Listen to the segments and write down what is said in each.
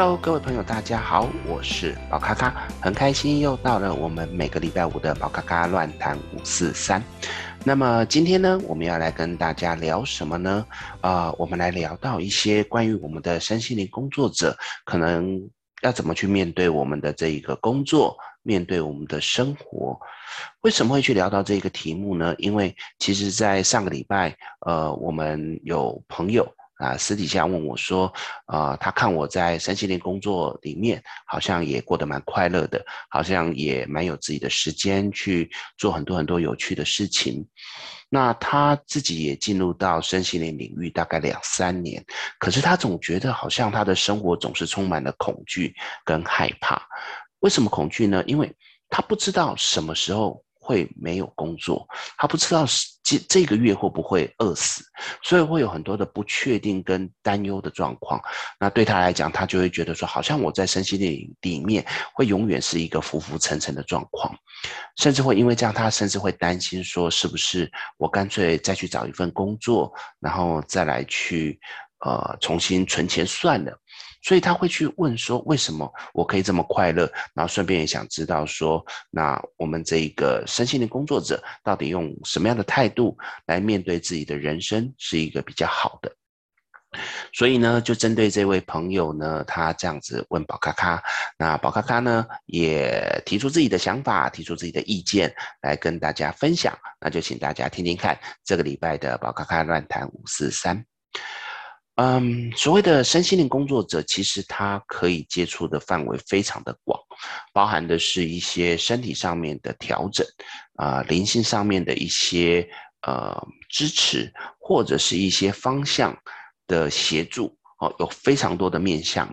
Hello，各位朋友，大家好，我是宝咖咖，很开心又到了我们每个礼拜五的宝咖咖乱谈五四三。那么今天呢，我们要来跟大家聊什么呢？啊、我们来聊到一些关于我们的身心灵工作者，可能要怎么去面对我们的这一个工作，面对我们的生活。为什么会去聊到这个题目呢？因为其实，在上个礼拜，呃，我们有朋友。啊，私底下问我说，呃，他看我在身心灵工作里面，好像也过得蛮快乐的，好像也蛮有自己的时间去做很多很多有趣的事情。那他自己也进入到身心灵领域大概两三年，可是他总觉得好像他的生活总是充满了恐惧跟害怕。为什么恐惧呢？因为他不知道什么时候。会没有工作，他不知道是这这个月会不会饿死，所以会有很多的不确定跟担忧的状况。那对他来讲，他就会觉得说，好像我在身心里里面会永远是一个浮浮沉沉的状况，甚至会因为这样，他甚至会担心说，是不是我干脆再去找一份工作，然后再来去呃重新存钱算了。所以他会去问说，为什么我可以这么快乐？然后顺便也想知道说，那我们这一个身心灵工作者到底用什么样的态度来面对自己的人生是一个比较好的？所以呢，就针对这位朋友呢，他这样子问宝咖咖，那宝咖咖呢也提出自己的想法，提出自己的意见来跟大家分享。那就请大家听听看这个礼拜的宝咖咖乱谈五四三。嗯，所谓的身心灵工作者，其实他可以接触的范围非常的广，包含的是一些身体上面的调整，啊、灵性上面的一些呃支持，或者是一些方向的协助，哦，有非常多的面向。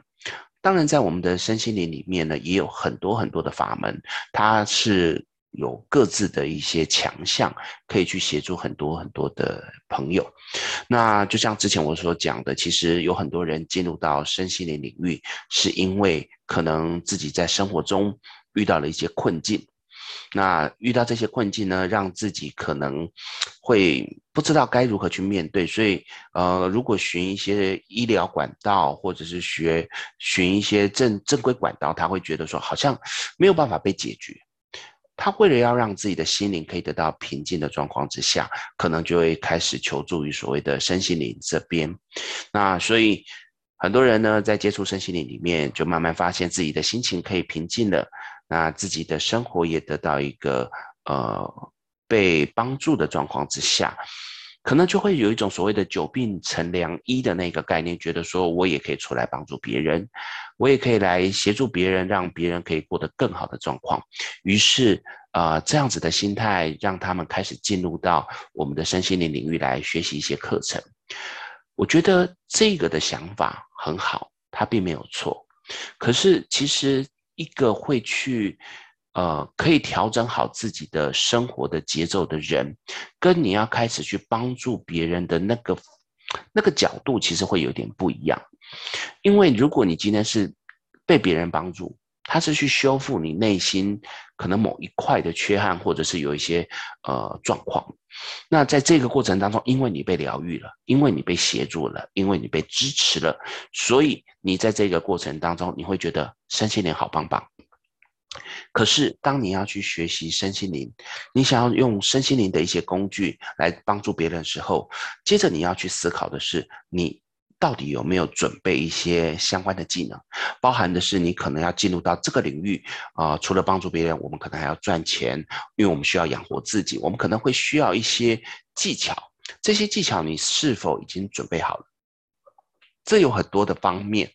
当然，在我们的身心灵里面呢，也有很多很多的法门，它是。有各自的一些强项，可以去协助很多很多的朋友。那就像之前我所讲的，其实有很多人进入到身心灵领域，是因为可能自己在生活中遇到了一些困境。那遇到这些困境呢，让自己可能会不知道该如何去面对。所以，呃，如果寻一些医疗管道，或者是学寻一些正正规管道，他会觉得说好像没有办法被解决。他为了要让自己的心灵可以得到平静的状况之下，可能就会开始求助于所谓的身心灵这边。那所以很多人呢，在接触身心灵里面，就慢慢发现自己的心情可以平静了，那自己的生活也得到一个呃被帮助的状况之下。可能就会有一种所谓的久病成良医的那个概念，觉得说我也可以出来帮助别人，我也可以来协助别人，让别人可以过得更好的状况。于是，呃，这样子的心态让他们开始进入到我们的身心灵领域来学习一些课程。我觉得这个的想法很好，它并没有错。可是，其实一个会去。呃，可以调整好自己的生活的节奏的人，跟你要开始去帮助别人的那个那个角度，其实会有点不一样。因为如果你今天是被别人帮助，他是去修复你内心可能某一块的缺憾，或者是有一些呃状况，那在这个过程当中，因为你被疗愈了，因为你被协助了，因为你被支持了，所以你在这个过程当中，你会觉得身心灵好棒棒。可是，当你要去学习身心灵，你想要用身心灵的一些工具来帮助别人的时候，接着你要去思考的是，你到底有没有准备一些相关的技能，包含的是你可能要进入到这个领域啊、除了帮助别人，我们可能还要赚钱，因为我们需要养活自己，我们可能会需要一些技巧，这些技巧你是否已经准备好了？这有很多的方面。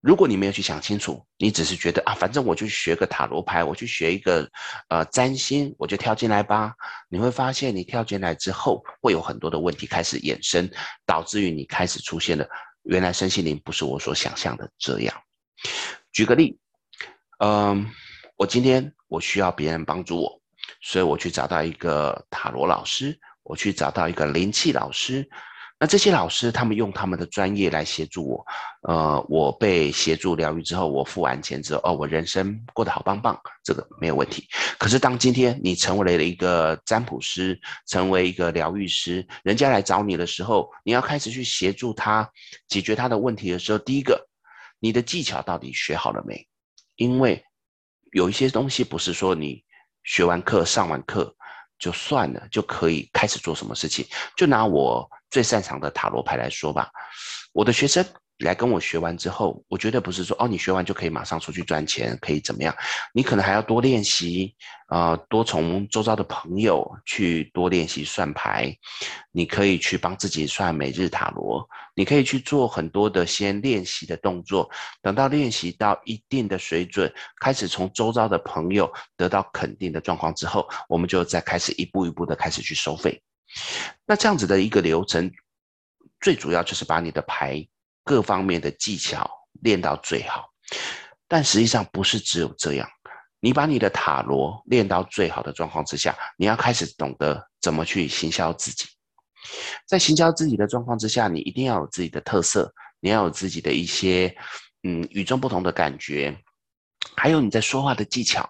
如果你没有去想清楚，你只是觉得啊，反正我就学个塔罗牌，我去学一个呃占星，我就跳进来吧。你会发现，你跳进来之后，会有很多的问题开始衍生，导致于你开始出现了原来身心灵不是我所想象的这样。举个例，嗯、我今天我需要别人帮助我，所以我去找到一个塔罗老师，我去找到一个灵气老师。那这些老师，他们用他们的专业来协助我，呃，我被协助疗愈之后，我付完钱之后，哦，我人生过得好棒棒，这个没有问题。可是当今天你成为了一个占卜师，成为一个疗愈师，人家来找你的时候，你要开始去协助他解决他的问题的时候，第一个，你的技巧到底学好了没？因为有一些东西不是说你学完课、上完课就算了，就可以开始做什么事情。就拿我最擅长的塔罗牌来说吧，我的学生。来跟我学完之后，我觉得不是说哦，你学完就可以马上出去赚钱，可以怎么样？你可能还要多练习，啊、呃，多从周遭的朋友去多练习算牌。你可以去帮自己算每日塔罗，你可以去做很多的先练习的动作。等到练习到一定的水准，开始从周遭的朋友得到肯定的状况之后，我们就再开始一步一步的开始去收费。那这样子的一个流程，最主要就是把你的牌。各方面的技巧练到最好，但实际上不是只有这样。你把你的塔罗练到最好的状况之下，你要开始懂得怎么去行销自己。在行销自己的状况之下，你一定要有自己的特色，你要有自己的一些嗯与众不同的感觉，还有你在说话的技巧。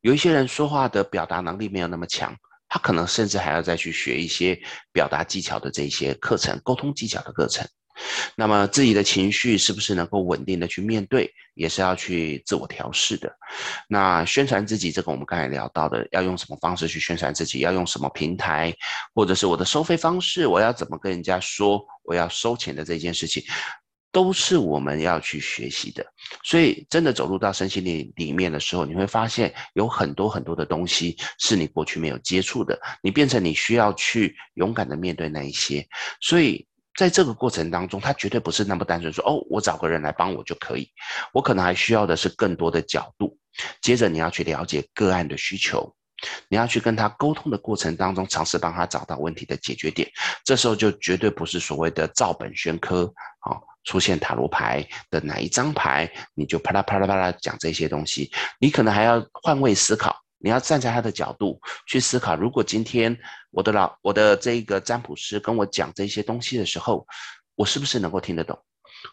有一些人说话的表达能力没有那么强，他可能甚至还要再去学一些表达技巧的这些课程，沟通技巧的课程。那么自己的情绪是不是能够稳定的去面对，也是要去自我调试的。那宣传自己，这个我们刚才聊到的，要用什么方式去宣传自己，要用什么平台，或者是我的收费方式，我要怎么跟人家说我要收钱的这件事情，都是我们要去学习的。所以真的走入到身心灵里面的时候，你会发现有很多很多的东西是你过去没有接触的，你变成你需要去勇敢的面对那一些，所以。在这个过程当中，他绝对不是那么单纯说哦，我找个人来帮我就可以。我可能还需要的是更多的角度。接着你要去了解个案的需求，你要去跟他沟通的过程当中，尝试帮他找到问题的解决点。这时候就绝对不是所谓的照本宣科啊，出现塔罗牌的哪一张牌，你就啪啦啪啦啪啦讲这些东西。你可能还要换位思考。你要站在他的角度去思考，如果今天我的老我的这个占卜师跟我讲这些东西的时候，我是不是能够听得懂？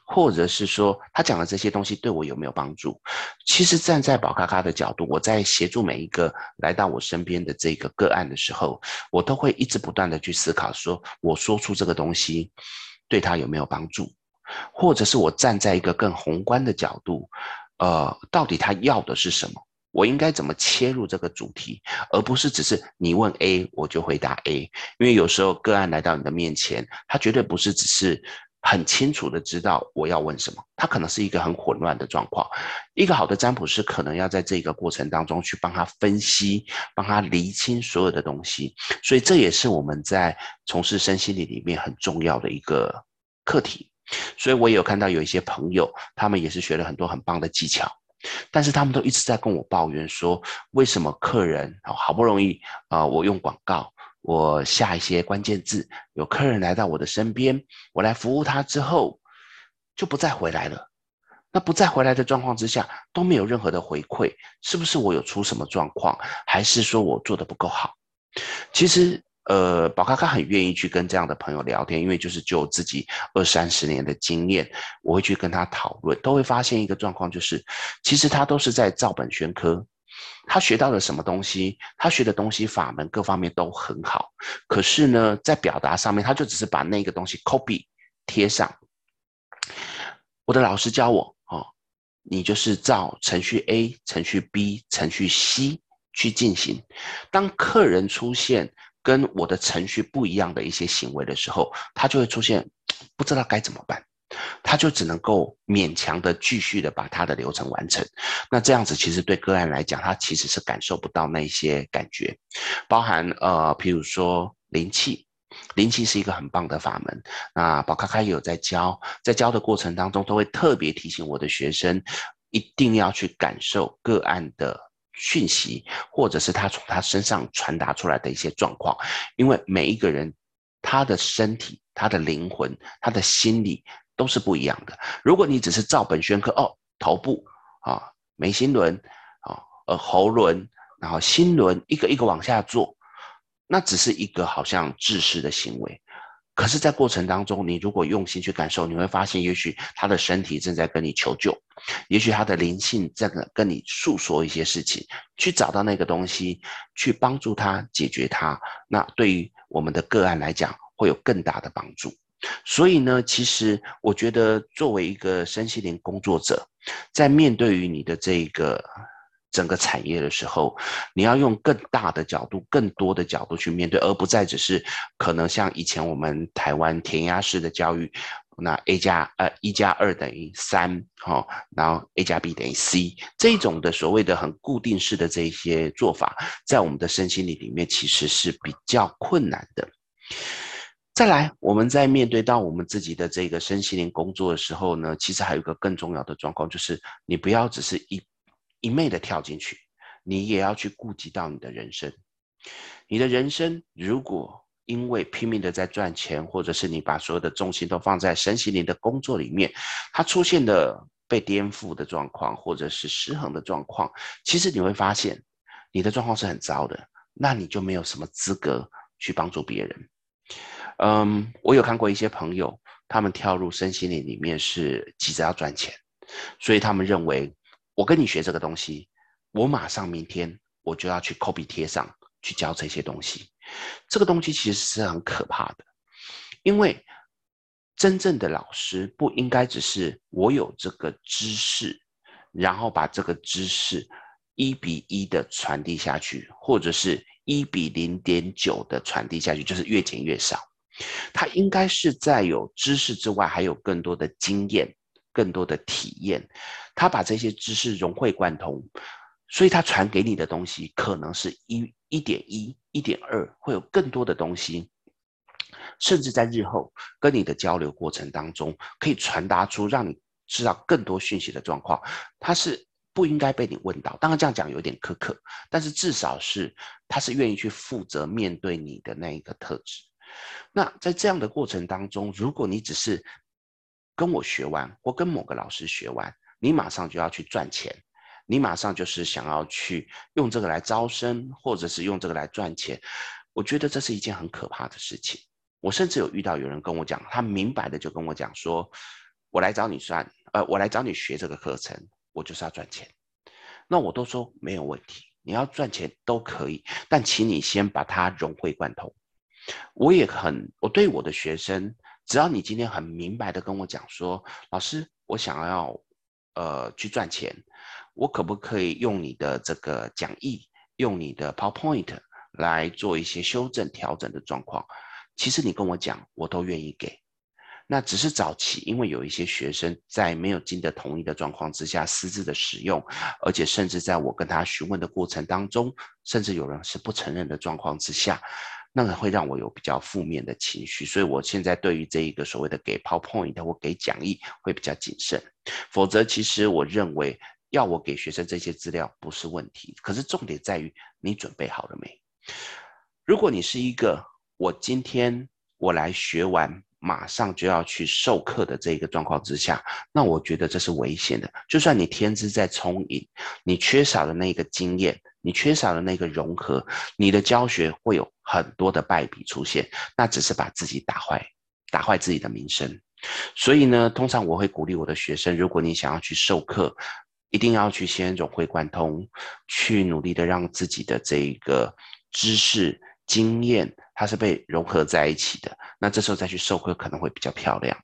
或者是说他讲的这些东西对我有没有帮助？其实站在宝咖咖的角度，我在协助每一个来到我身边的这个个案的时候，我都会一直不断的去思考，说我说出这个东西对他有没有帮助？或者是我站在一个更宏观的角度，呃，到底他要的是什么？我应该怎么切入这个主题，而不是只是你问 A 我就回答 A，因为有时候个案来到你的面前，他绝对不是只是很清楚的知道我要问什么，他可能是一个很混乱的状况。一个好的占卜师可能要在这个过程当中去帮他分析，帮他厘清所有的东西，所以这也是我们在从事身心灵里面很重要的一个课题。所以我也有看到有一些朋友，他们也是学了很多很棒的技巧。但是他们都一直在跟我抱怨说，为什么客人好不容易啊，我用广告，我下一些关键字，有客人来到我的身边，我来服务他之后，就不再回来了。那不再回来的状况之下，都没有任何的回馈，是不是我有出什么状况，还是说我做得不够好？其实。呃，宝咖咖很愿意去跟这样的朋友聊天，因为就是就自己二三十年的经验，我会去跟他讨论，都会发现一个状况，就是其实他都是在照本宣科，他学到了什么东西，他学的东西法门各方面都很好，可是呢，在表达上面，他就只是把那个东西 copy 贴上。我的老师教我哦，你就是照程序 A、程序 B、程序 C 去进行，当客人出现。跟我的程序不一样的一些行为的时候，他就会出现不知道该怎么办，他就只能够勉强的继续的把他的流程完成。那这样子其实对个案来讲，他其实是感受不到那些感觉，包含呃，譬如说灵气，灵气是一个很棒的法门。那宝咖咖也有在教，在教的过程当中，都会特别提醒我的学生，一定要去感受个案的。讯息，或者是他从他身上传达出来的一些状况，因为每一个人他的身体、他的灵魂、他的心理都是不一样的。如果你只是照本宣科，哦，头部啊，眉心轮啊，呃，喉轮，然后心轮，一个一个往下做，那只是一个好像自私的行为。可是，在过程当中，你如果用心去感受，你会发现，也许他的身体正在跟你求救，也许他的灵性在跟跟你诉说一些事情，去找到那个东西，去帮助他解决他。那对于我们的个案来讲，会有更大的帮助。所以呢，其实我觉得作为一个身心灵工作者，在面对于你的这个整个产业的时候，你要用更大的角度、更多的角度去面对，而不再只是可能像以前我们台湾填鸭式的教育。那 A 加呃一加二等于三，哈，然后 A 加 B 等于 C 这种的所谓的很固定式的这一些做法，在我们的身心灵里面其实是比较困难的。再来，我们在面对到我们自己的这个身心灵工作的时候呢，其实还有一个更重要的状况，就是你不要只是一一昧的跳进去，你也要去顾及到你的人生。你的人生如果因为拼命的在赚钱，或者是你把所有的重心都放在身心灵的工作里面，它出现的被颠覆的状况，或者是失衡的状况，其实你会发现你的状况是很糟的，那你就没有什么资格去帮助别人。嗯，我有看过一些朋友，他们跳入身心灵里面是急着要赚钱，所以他们认为我跟你学这个东西，我马上明天我就要去 copy 贴上去教这些东西。这个东西其实是很可怕的，因为真正的老师不应该只是我有这个知识，然后把这个知识一比一的传递下去，或者是一比零点九的传递下去，就是越减越少。他应该是在有知识之外，还有更多的经验、更多的体验，他把这些知识融会贯通。所以他传给你的东西可能是一一点一、一点二，会有更多的东西，甚至在日后跟你的交流过程当中，可以传达出让你知道更多讯息的状况。他是不应该被你问到，当然这样讲有点苛刻，但是至少是他是愿意去负责面对你的那一个特质。那在这样的过程当中，如果你只是跟我学完，或跟某个老师学完，你马上就要去赚钱。你马上就是想要去用这个来招生，或者是用这个来赚钱，我觉得这是一件很可怕的事情。我甚至有遇到有人跟我讲，他明白的就跟我讲说：“我来找你算，呃，我来找你学这个课程，我就是要赚钱。”那我都说没有问题，你要赚钱都可以，但请你先把它融会贯通。我也很，我对我的学生，只要你今天很明白的跟我讲说：“老师，我想要呃去赚钱。”我可不可以用你的这个讲义，用你的 PowerPoint 来做一些修正调整的状况？其实你跟我讲，我都愿意给。那只是早期，因为有一些学生在没有经得同意的状况之下私自的使用，而且甚至在我跟他询问的过程当中，甚至有人是不承认的状况之下，那个会让我有比较负面的情绪。所以我现在对于这一个所谓的给 PowerPoint 或给讲义会比较谨慎。否则，其实我认为。要我给学生这些资料不是问题，可是重点在于你准备好了没？如果你是一个我今天我来学完马上就要去授课的这个状况之下，那我觉得这是危险的。就算你天资再聪颖，你缺少了那个经验，你缺少了那个融合，你的教学会有很多的败笔出现，那只是把自己打坏，打坏自己的名声。所以呢，通常我会鼓励我的学生，如果你想要去授课，一定要去先融会贯通，去努力的让自己的这一个知识经验，它是被融合在一起的。那这时候再去授课可能会比较漂亮。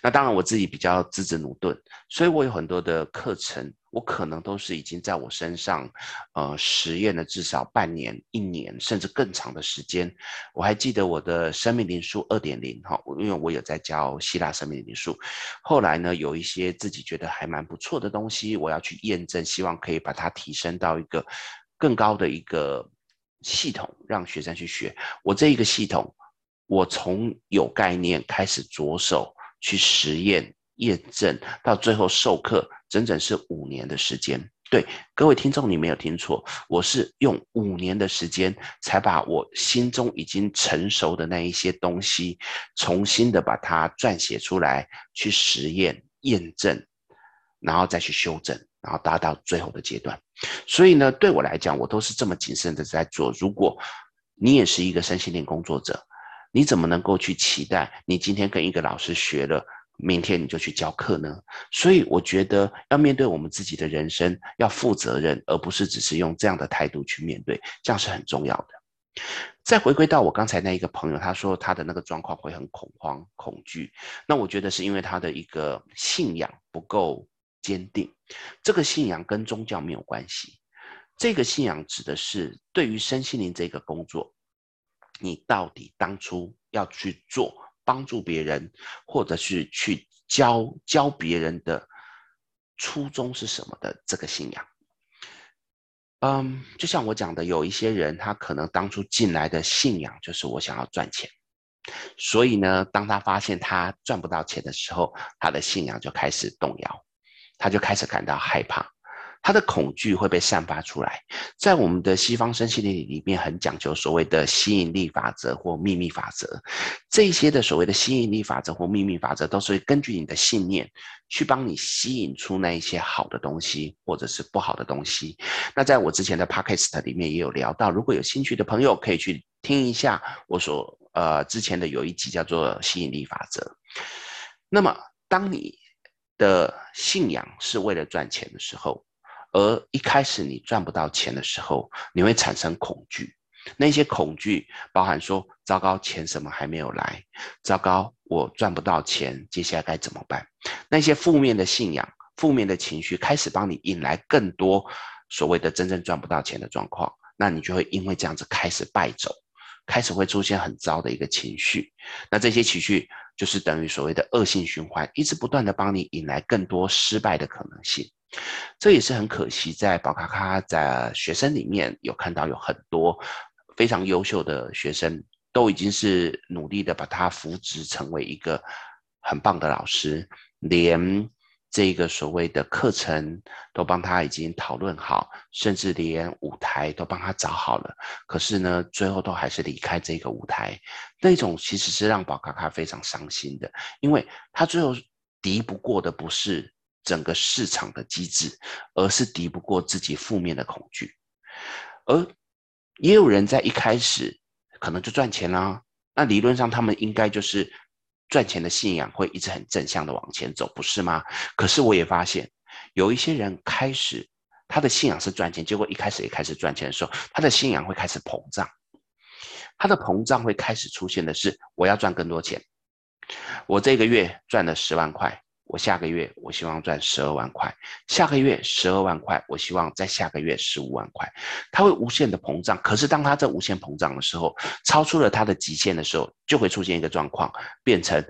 那当然我自己比较资质努钝，所以我有很多的课程。我可能都是已经在我身上，呃，实验了至少半年、一年，甚至更长的时间。我还记得我的生命灵数二点零，哈，因为我有在教希腊生命灵数。后来呢，有一些自己觉得还蛮不错的东西，我要去验证，希望可以把它提升到一个更高的一个系统，让学生去学。我这一个系统，我从有概念开始着手去实验。验证到最后授课，整整是五年的时间。对，各位听众，你没有听错，我是用五年的时间才把我心中已经成熟的那一些东西，重新的把它撰写出来，去实验验证，然后再去修正，然后达到最后的阶段。所以呢，对我来讲，我都是这么谨慎的在做。如果你也是一个身心灵工作者，你怎么能够去期待你今天跟一个老师学了？明天你就去教课呢，所以我觉得要面对我们自己的人生，要负责任，而不是只是用这样的态度去面对，这样是很重要的。再回归到我刚才那一个朋友，他说他的那个状况会很恐慌、恐惧。那我觉得是因为他的一个信仰不够坚定。这个信仰跟宗教没有关系，这个信仰指的是对于身心灵这个工作，你到底当初要去做帮助别人，或者是去教教别人的初衷是什么的这个信仰。嗯，就像我讲的，有一些人他可能当初进来的信仰就是我想要赚钱，所以呢，当他发现他赚不到钱的时候，他的信仰就开始动摇，他就开始感到害怕。他的恐惧会被散发出来，在我们的西方身心灵里面很讲究所谓的吸引力法则或秘密法则，这些的所谓的吸引力法则或秘密法则都是根据你的信念去帮你吸引出那一些好的东西或者是不好的东西。那在我之前的 podcast 里面也有聊到，如果有兴趣的朋友可以去听一下我所呃之前的有一集叫做吸引力法则。那么当你的信仰是为了赚钱的时候，而一开始你赚不到钱的时候，你会产生恐惧。那些恐惧包含说：糟糕，钱什么还没有来？糟糕，我赚不到钱，接下来该怎么办？那些负面的信仰、负面的情绪开始帮你引来更多所谓的真正赚不到钱的状况，那你就会因为这样子开始败走，开始会出现很糟的一个情绪。那这些情绪就是等于所谓的恶性循环，一直不断的帮你引来更多失败的可能性。这也是很可惜，在宝咖咖在学生里面有看到有很多非常优秀的学生，都已经是努力的把他扶植成为一个很棒的老师，连这个所谓的课程都帮他已经讨论好，甚至连舞台都帮他找好了。可是呢，最后都还是离开这个舞台，那种其实是让宝咖咖非常伤心的，因为他最后敌不过的不是。整个市场的机制，而是敌不过自己负面的恐惧，而也有人在一开始可能就赚钱啦，那理论上他们应该就是赚钱的信仰会一直很正向的往前走，不是吗？可是我也发现有一些人开始他的信仰是赚钱，结果一开始也开始赚钱的时候，他的信仰会开始膨胀，他的膨胀会开始出现的是我要赚更多钱，我这个月赚了十万块。我下个月我希望赚十二万块，下个月十二万块，我希望在下个月十五万块，它会无限的膨胀。可是当它这无限膨胀的时候，超出了它的极限的时候，就会出现一个状况，变成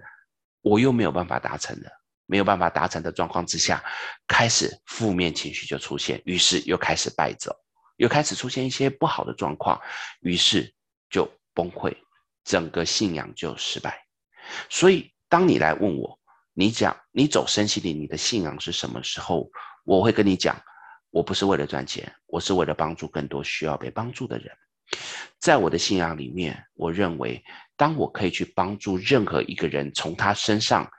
我又没有办法达成了，没有办法达成的状况之下，开始负面情绪就出现，于是又开始败走，又开始出现一些不好的状况，于是就崩溃，整个信仰就失败。所以当你来问我，你讲你走身心灵，你的信仰是什么时候？我会跟你讲，我不是为了赚钱，我是为了帮助更多需要被帮助的人。在我的信仰里面，我认为，当我可以去帮助任何一个人，从他身上，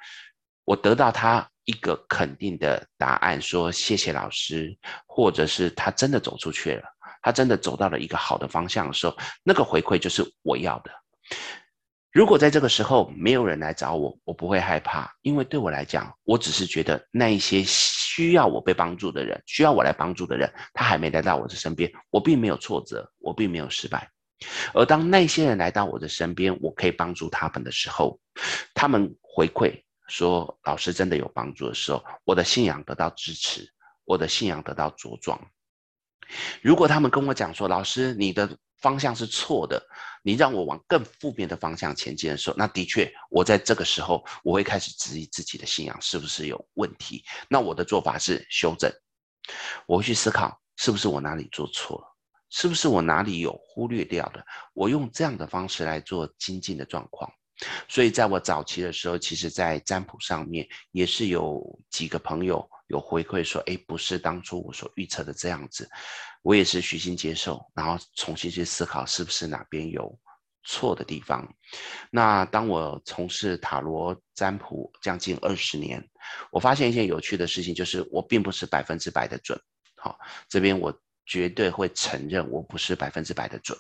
我得到他一个肯定的答案，说谢谢老师，或者是他真的走出去了，他真的走到了一个好的方向的时候，那个回馈就是我要的。如果在这个时候没有人来找我，我不会害怕，因为对我来讲，我只是觉得那一些需要我被帮助的人，需要我来帮助的人，他还没来到我的身边，我并没有挫折，我并没有失败。而当那些人来到我的身边，我可以帮助他们的时候，他们回馈说老师真的有帮助的时候，我的信仰得到支持，我的信仰得到茁壮。如果他们跟我讲说，老师你的方向是错的。你让我往更负面的方向前进的时候，那的确，我在这个时候我会开始质疑自己的信仰是不是有问题。那我的做法是修正，我会去思考是不是我哪里做错了，是不是我哪里有忽略掉的。我用这样的方式来做精进的状况。所以在我早期的时候，其实在占卜上面也是有几个朋友有回馈说，哎，不是当初我所预测的这样子。我也是虚心接受，然后重新去思考是不是哪边有错的地方。那当我从事塔罗占卜将近二十年，我发现一件有趣的事情，就是我并不是百分之百的准。好，这边我绝对会承认我不是百分之百的准。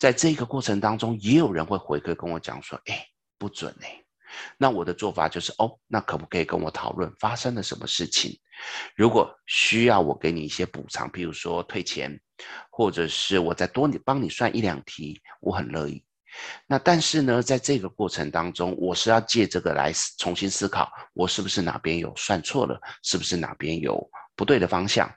在这个过程当中，也有人会回馈跟我讲说：“哎，不准哎。”那我的做法就是，哦，那可不可以跟我讨论发生了什么事情？如果需要我给你一些补偿，譬如说退钱，或者是我再多你帮你算一两题，我很乐意。那但是呢，在这个过程当中，我是要借这个来重新思考，我是不是哪边有算错了，是不是哪边有不对的方向？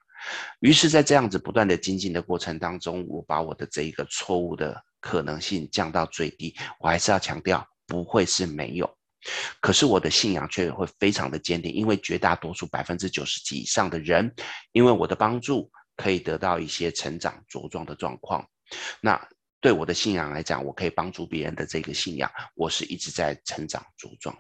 于是，在这样子不断的精进的过程当中，我把我的这一个错误的可能性降到最低。我还是要强调，不会是没有，可是我的信仰却会非常的坚定，因为绝大多数百分之九十几以上的人，因为我的帮助，可以得到一些成长茁壮的状况。那对我的信仰来讲，我可以帮助别人的这个信仰，我是一直在成长茁壮。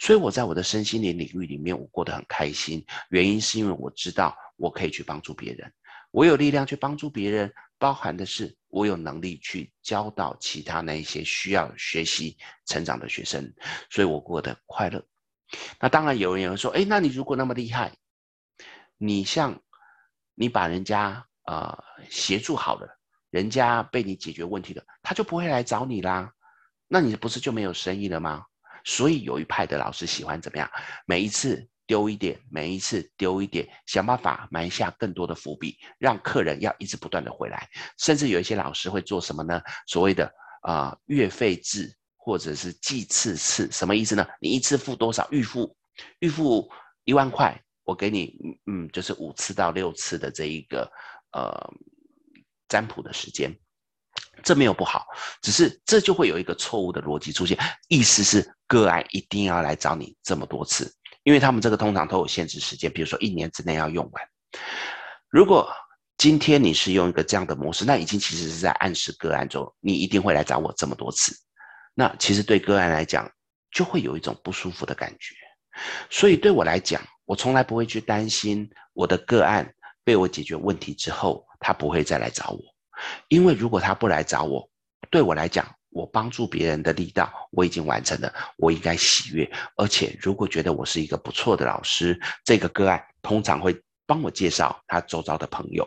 所以我在我的身心灵领域里面，我过得很开心。原因是因为我知道我可以去帮助别人，我有力量去帮助别人，包含的是我有能力去教导其他那一些需要学习成长的学生，所以我过得快乐。那当然有人有人说，哎，那你如果那么厉害，你像你把人家呃协助好了。人家被你解决问题了，他就不会来找你啦，那你不是就没有生意了吗？所以有一派的老师喜欢怎么样？每一次丢一点，每一次丢一点，想办法埋下更多的伏笔，让客人要一直不断的回来。甚至有一些老师会做什么呢？所谓的啊、月费制或者是计次次，什么意思呢？你一次付多少？预付预付一万块，我给你嗯，就是五次到六次的这一个呃。占卜的时间，这没有不好，只是这就会有一个错误的逻辑出现，意思是个案一定要来找你这么多次，因为他们这个通常都有限制时间，比如说一年之内要用完。如果今天你是用一个这样的模式，那已经其实是在暗示个案中，你一定会来找我这么多次。那其实对个案来讲，就会有一种不舒服的感觉。所以对我来讲，我从来不会去担心我的个案被我解决问题之后。他不会再来找我，因为如果他不来找我，对我来讲，我帮助别人的力道我已经完成了，我应该喜悦。而且，如果觉得我是一个不错的老师，这个个案通常会帮我介绍他周遭的朋友。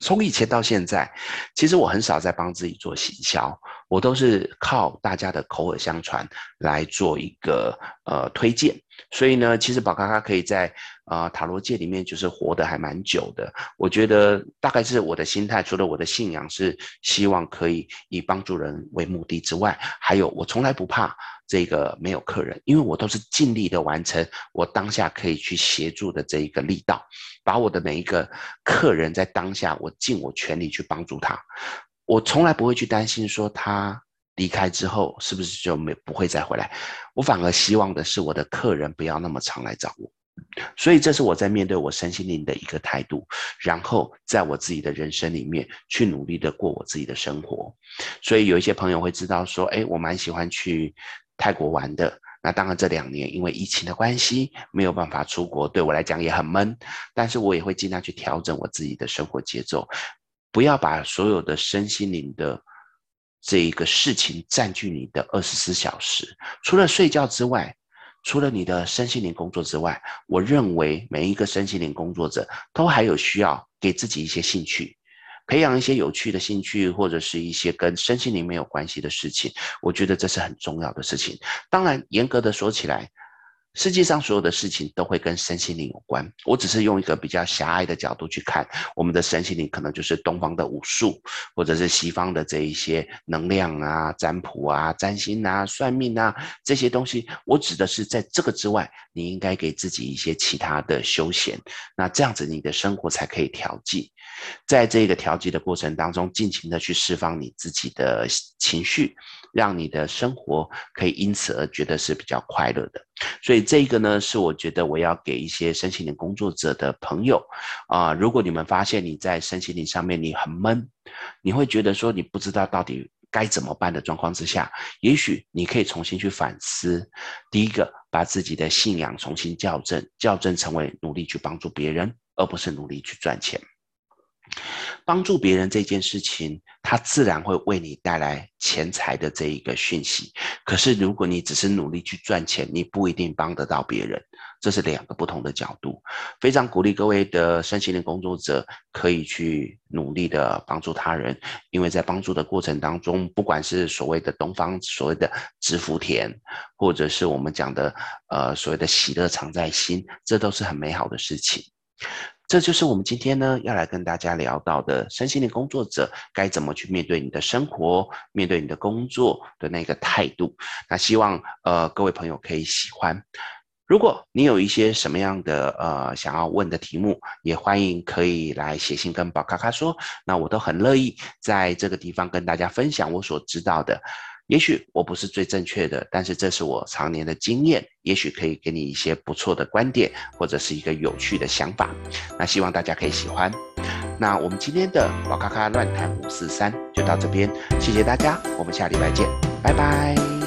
从以前到现在，其实我很少在帮自己做行销，我都是靠大家的口耳相传来做一个呃推荐。所以呢，其实宝咖咖可以在啊、塔罗界里面就是活得还蛮久的。我觉得大概是我的心态，除了我的信仰是希望可以以帮助人为目的之外，还有我从来不怕。这个没有客人，因为我都是尽力的完成我当下可以去协助的这一个力道，把我的每一个客人在当下，我尽我全力去帮助他。我从来不会去担心说他离开之后是不是就没不会再回来，我反而希望的是我的客人不要那么常来找我。所以这是我在面对我身心灵的一个态度，然后在我自己的人生里面去努力的过我自己的生活。所以有一些朋友会知道说，哎，我蛮喜欢去。泰国玩的，那当然这两年因为疫情的关系没有办法出国，对我来讲也很闷。但是我也会尽量去调整我自己的生活节奏，不要把所有的身心灵的这一个事情占据你的二十四小时。除了睡觉之外，除了你的身心灵工作之外，我认为每一个身心灵工作者都还有需要给自己一些兴趣。培养一些有趣的兴趣，或者是一些跟身心灵没有关系的事情，我觉得这是很重要的事情。当然，严格的说起来，世界上所有的事情都会跟身心灵有关。我只是用一个比较狭隘的角度去看，我们的身心灵可能就是东方的武术，或者是西方的这一些能量啊、占卜啊、占星啊、算命啊这些东西。我指的是在这个之外，你应该给自己一些其他的休闲，那这样子你的生活才可以调剂。在这个调剂的过程当中，尽情的去释放你自己的情绪。让你的生活可以因此而觉得是比较快乐的，所以这个呢，是我觉得我要给一些身心灵工作者的朋友啊，如果你们发现你在身心灵上面你很闷，你会觉得说你不知道到底该怎么办的状况之下，也许你可以重新去反思，第一个把自己的信仰重新校正，校正成为努力去帮助别人，而不是努力去赚钱。帮助别人这件事情，它自然会为你带来钱财的这一个讯息。可是，如果你只是努力去赚钱，你不一定帮得到别人。这是两个不同的角度。非常鼓励各位的身心灵工作者可以去努力的帮助他人，因为在帮助的过程当中，不管是所谓的东方所谓的植福田，或者是我们讲的呃所谓的喜乐常在心，这都是很美好的事情。这就是我们今天呢要来跟大家聊到的身心灵工作者该怎么去面对你的生活，面对你的工作的那个态度。那希望呃各位朋友可以喜欢。如果你有一些什么样的呃想要问的题目，也欢迎可以来写信跟宝咖咖说，那我都很乐意在这个地方跟大家分享我所知道的。也许我不是最正确的，但是这是我常年的经验，也许可以给你一些不错的观点，或者是一个有趣的想法。那希望大家可以喜欢。那我们今天的宝咖咖乱谈五四三就到这边，谢谢大家，我们下礼拜见，拜拜。